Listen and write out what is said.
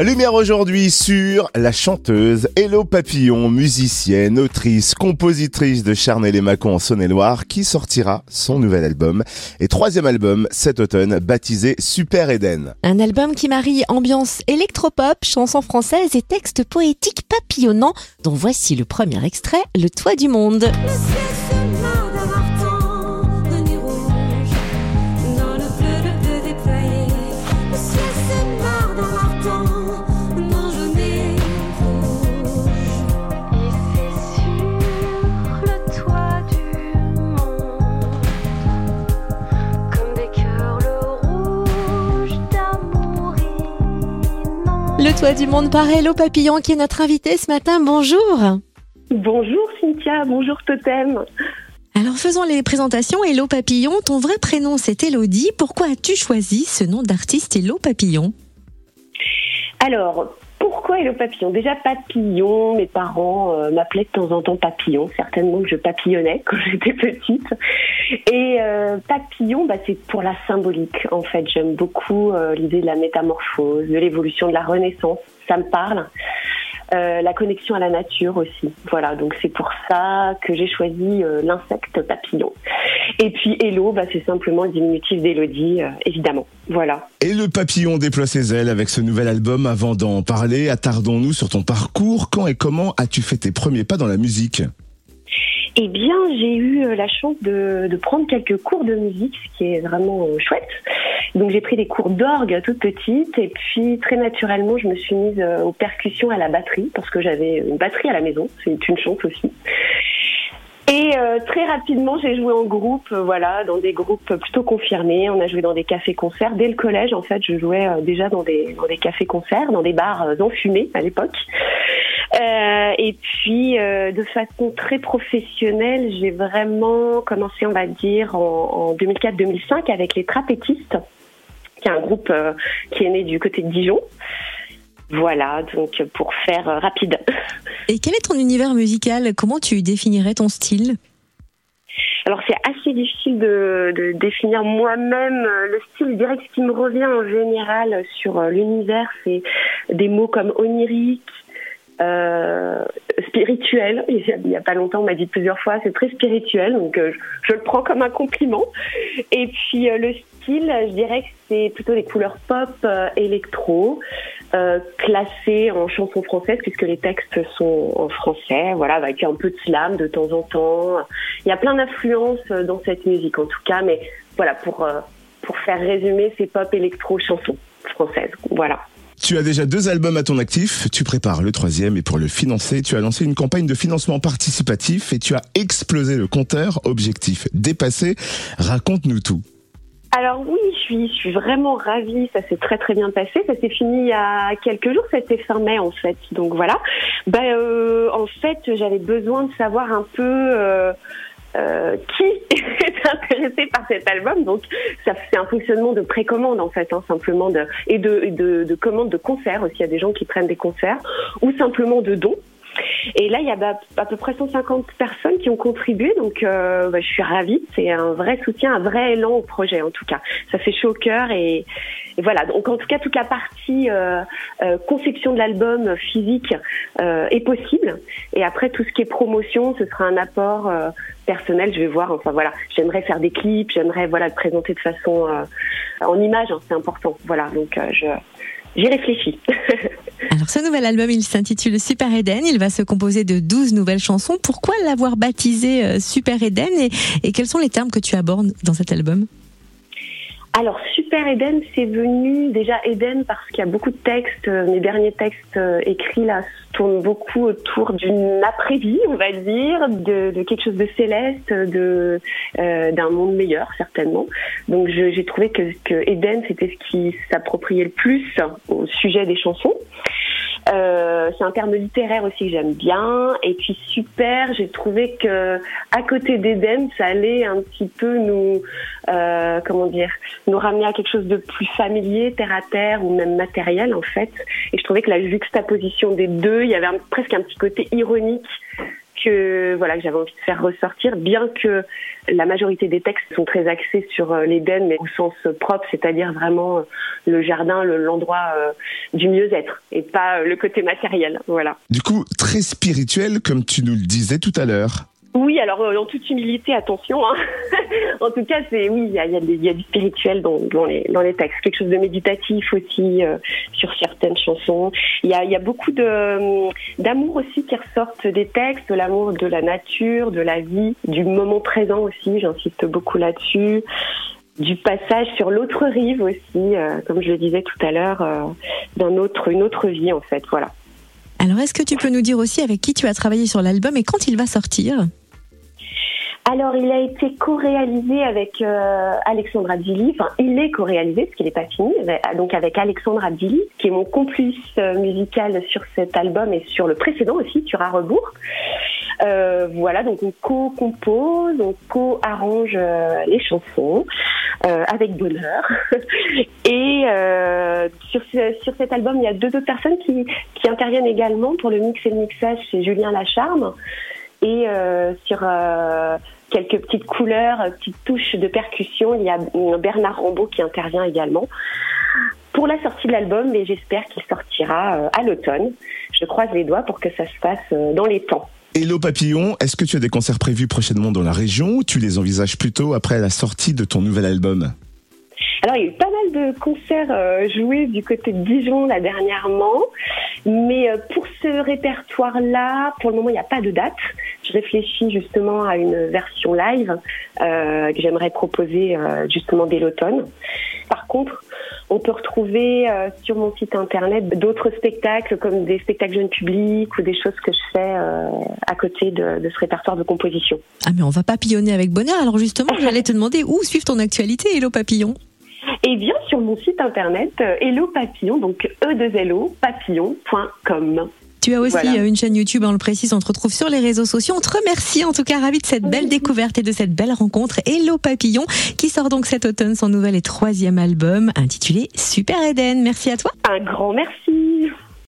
Lumière aujourd'hui sur la chanteuse Hello Papillon, musicienne, autrice, compositrice de Charnel et Macon en Saône-et-Loire, qui sortira son nouvel album et troisième album cet automne baptisé Super Eden. Un album qui marie ambiance électropop, chansons françaises et textes poétiques papillonnants, dont voici le premier extrait, Le Toit du Monde. Toit du monde par Hello Papillon qui est notre invité ce matin. Bonjour. Bonjour Cynthia, bonjour Totem. Alors faisons les présentations. Hello Papillon, ton vrai prénom c'est Elodie. Pourquoi as-tu choisi ce nom d'artiste Hello Papillon Alors, pourquoi Hello Papillon Déjà Papillon, mes parents euh, m'appelaient de temps en temps Papillon, certainement que je papillonnais quand j'étais petite. Et euh, Papillon, bah, c'est pour la symbolique en fait. J'aime beaucoup euh, l'idée de la métamorphose, de l'évolution, de la renaissance. Ça me parle. Euh, la connexion à la nature aussi. Voilà, donc c'est pour ça que j'ai choisi euh, l'insecte papillon. Et puis Hello, bah, c'est simplement le diminutif d'Elodie, euh, évidemment. Voilà. Et le papillon déploie ses ailes avec ce nouvel album. Avant d'en parler, attardons-nous sur ton parcours. Quand et comment as-tu fait tes premiers pas dans la musique? Eh bien, j'ai eu la chance de, prendre quelques cours de musique, ce qui est vraiment chouette. Donc j'ai pris des cours d'orgue toute petite et puis très naturellement je me suis mise euh, aux percussions à la batterie parce que j'avais une batterie à la maison, c'est une chance aussi. Et euh, très rapidement, j'ai joué en groupe, euh, voilà, dans des groupes plutôt confirmés. On a joué dans des cafés-concerts. Dès le collège, en fait, je jouais déjà dans des, dans des cafés-concerts, dans des bars enfumés à l'époque. Euh, et puis, de façon très professionnelle, j'ai vraiment commencé, on va dire, en, en 2004-2005 avec les trapétistes qui est un groupe euh, qui est né du côté de Dijon. Voilà, donc pour faire euh, rapide. Et quel est ton univers musical? Comment tu définirais ton style? Alors c'est assez difficile de, de définir moi-même euh, le style. Je dirais que ce qui me revient en général sur l'univers, c'est des mots comme onirique, euh, spirituel. Il n'y a pas longtemps, on m'a dit plusieurs fois, c'est très spirituel, donc je, le prends comme un compliment. Et puis le je dirais que c'est plutôt des couleurs pop, euh, électro, euh, classées en chansons françaises puisque les textes sont en français, voilà, avec un peu de slam de temps en temps. Il y a plein d'influences dans cette musique en tout cas, mais voilà, pour, euh, pour faire résumer, c'est pop, électro, chansons françaises. Voilà. Tu as déjà deux albums à ton actif, tu prépares le troisième et pour le financer, tu as lancé une campagne de financement participatif et tu as explosé le compteur, objectif dépassé. Raconte-nous tout. Alors oui, je suis, vraiment ravie. Ça s'est très très bien passé. Ça s'est fini il y a quelques jours. C'était fin mai en fait. Donc voilà. Ben euh, en fait, j'avais besoin de savoir un peu. Euh, euh, qui est intéressé par cet album. Donc, c'est un fonctionnement de précommande en fait, hein, simplement de et de, de, de commande de concerts aussi. Il y a des gens qui prennent des concerts ou simplement de dons. Et là, il y a bah, à peu près 150 personnes qui ont contribué, donc euh, bah, je suis ravie. C'est un vrai soutien, un vrai élan au projet en tout cas. Ça fait chaud au cœur et, voilà. Donc en tout cas, toute la partie euh, euh, conception de l'album physique est possible. Et après, tout ce qui est promotion, ce sera un apport personnel. Je vais voir. Enfin voilà, j'aimerais faire des clips, j'aimerais voilà présenter de façon en image. Hein, c'est important. Voilà. Donc je J'y réfléchis. Alors ce nouvel album, il s'intitule Super Eden. Il va se composer de 12 nouvelles chansons. Pourquoi l'avoir baptisé euh, Super Eden et quels sont les termes que tu abordes dans cet album? Alors, Super Eden, c'est venu déjà Eden parce qu'il y a beaucoup de textes, euh, mes derniers textes euh, écrits là tournent beaucoup autour d'une après-vie, on va dire, de, quelque chose de céleste, de euh, d'un monde meilleur certainement. Donc j'ai trouvé que, que Eden c'était ce qui s'appropriait le plus au sujet des chansons. Euh, c'est un terme littéraire aussi que j'aime bien. Et puis super, j'ai trouvé que à côté d'Eden, ça allait un petit peu nous, euh, comment dire, nous ramener à quelque chose de plus familier, terre à terre ou même matériel en fait. Et je trouvais que la juxtaposition des deux, il y avait presque un petit côté ironique que voilà que j'avais envie de faire ressortir, bien que la majorité des textes sont très axés sur euh, l'Éden, mais au sens propre, c'est-à-dire vraiment euh, le jardin, l'endroit euh, du mieux-être, et pas le côté matériel. Voilà. Du coup, très spirituel, comme tu nous le disais tout à l'heure. Oui, alors en toute humilité, attention. Hein. en tout cas, c'est oui, il y a, y a, du spirituel dans, dans, les, dans les textes, quelque chose de méditatif aussi sur certaines chansons. Il y a, y a beaucoup de d'amour aussi qui ressortent des textes, l'amour de la nature, de la vie, du moment présent aussi. J'insiste beaucoup là-dessus du passage sur l'autre rive aussi, comme je le disais tout à l'heure, euh, d'un autre, une autre vie en fait, voilà. Alors, est-ce que tu peux nous dire aussi avec qui tu as travaillé sur l'album et quand il va sortir? Alors, il a été co-réalisé avec euh, Alexandre Abdili. Enfin, il est co-réalisé parce qu'il n'est pas fini. Donc, avec Alexandre Abdili, qui est mon complice euh, musical sur cet album et sur le précédent aussi, sur à rebours. Euh, voilà, donc on co-compose, on co-arrange euh, les chansons euh, avec bonheur. et sur, sur cet album, il y a deux autres personnes qui, qui interviennent également pour le mix et le mixage. C'est Julien Lacharme. Et sur quelques petites couleurs, petites touches de percussion. Il y a Bernard Rambaud qui intervient également pour la sortie de l'album et j'espère qu'il sortira euh, à l'automne. Je croise les doigts pour que ça se passe euh, dans les temps. Hello Papillon, est-ce que tu as des concerts prévus prochainement dans la région ou tu les envisages plutôt après la sortie de ton nouvel album? Alors, il y a eu pas de concerts euh, joués du côté de Dijon là dernièrement, mais pour ce répertoire-là, pour le moment, il n'y a pas de date je réfléchis justement à une version live euh, que j'aimerais proposer euh, justement dès l'automne. Par contre, on peut retrouver euh, sur mon site internet d'autres spectacles comme des spectacles jeunes publics ou des choses que je fais à côté de, ce répertoire de composition. Ah mais on va papillonner avec bonheur. Alors justement, j'allais te demander où suivre ton actualité, Hello Papillon? Eh bien, sur mon site internet, Hello Papillon, donc e 2 lo papillon.com. Tu as aussi euh, une chaîne YouTube, on le précise, on te retrouve sur les réseaux sociaux. On te remercie en tout cas, ravi de cette belle découverte et de cette belle rencontre. Hello Papillon, qui sort donc cet automne son nouvel et troisième album intitulé Super Eden. Merci à toi. Un grand merci.